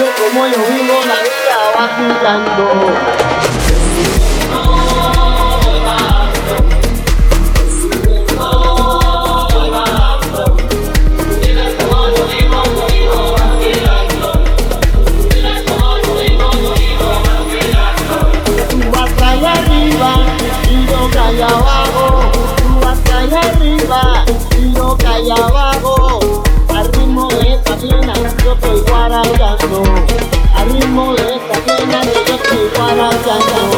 como yo vivo, la vida va girando. 完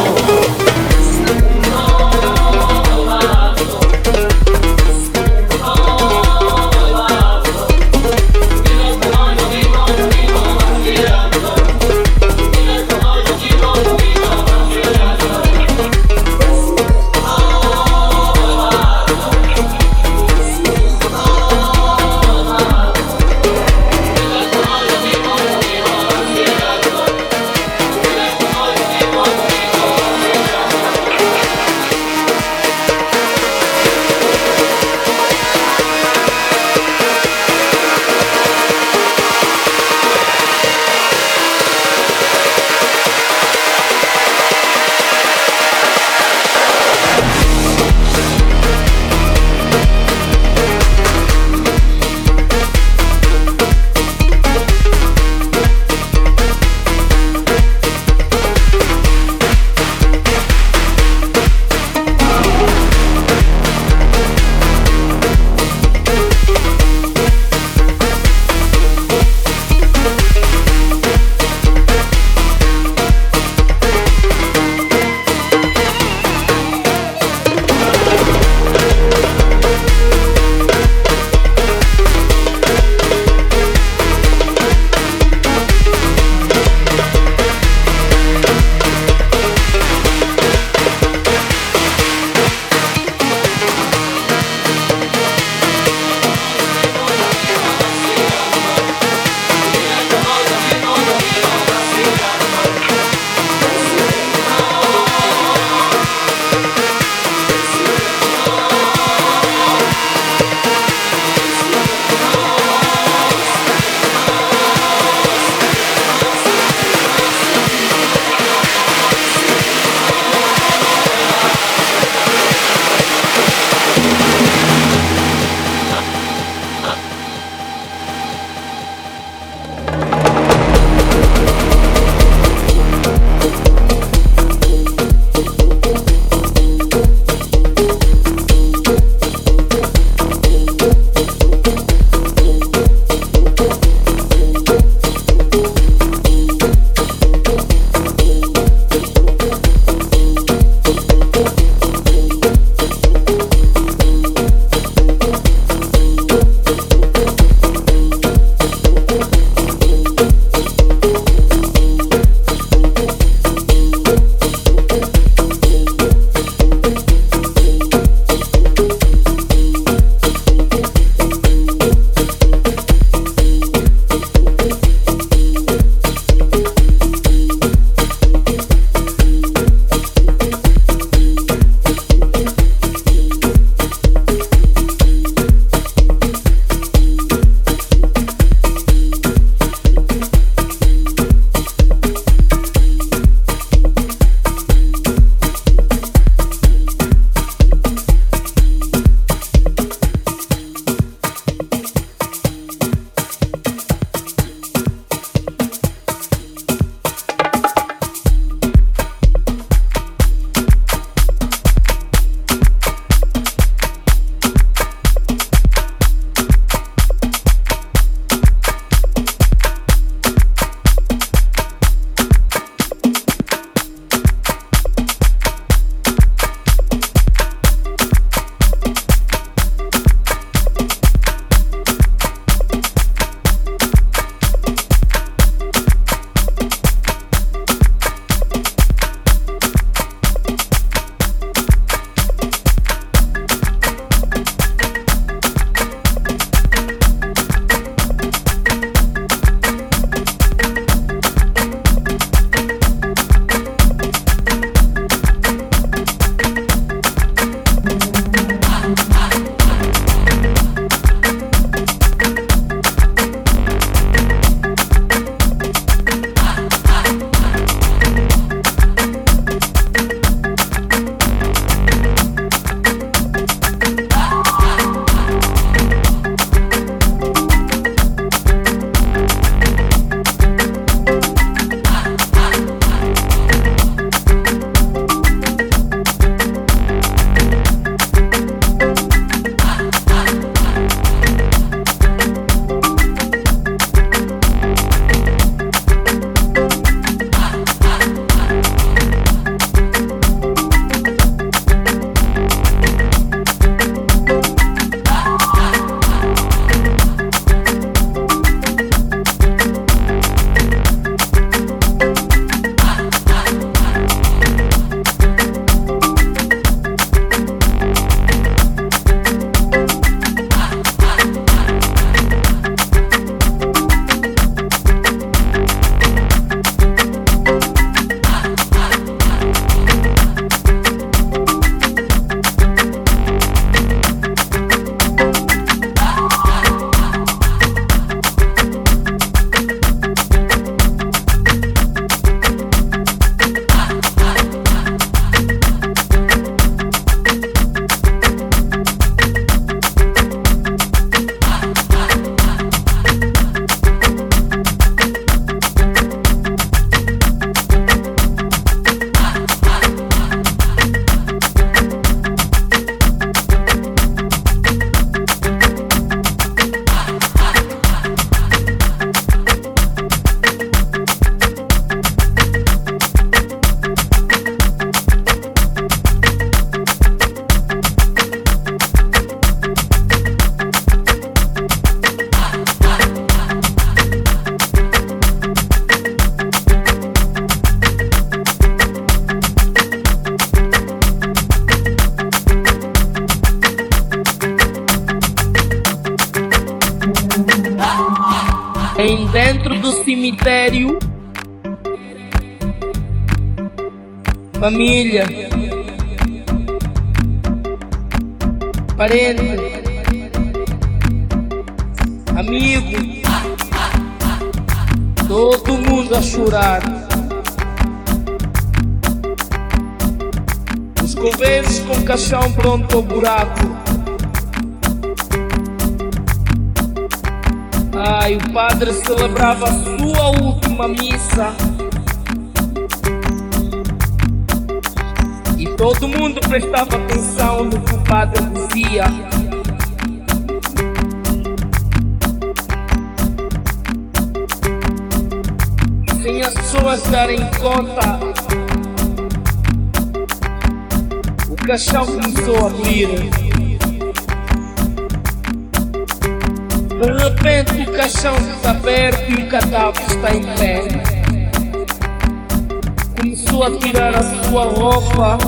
Ai, o padre celebrava a sua última missa. E todo mundo prestava atenção no que o padre dizia. Sem as pessoas darem conta, o caixão começou a abrir. De repente o caixão está aberto e o cadáver está em pé. Começou a tirar a sua roupa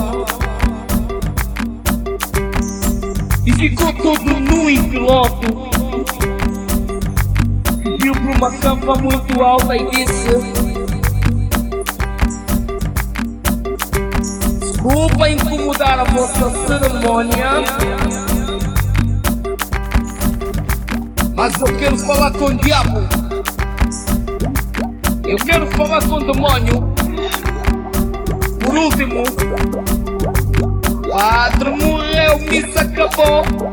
e ficou todo nu em piloto. Subiu para uma campa muito alta e disse: Desculpa incomodar a vossa cerimônia. Mas eu quero falar com o diabo. Eu quero falar com o demônio. Por último, padre morreu, missa acabou.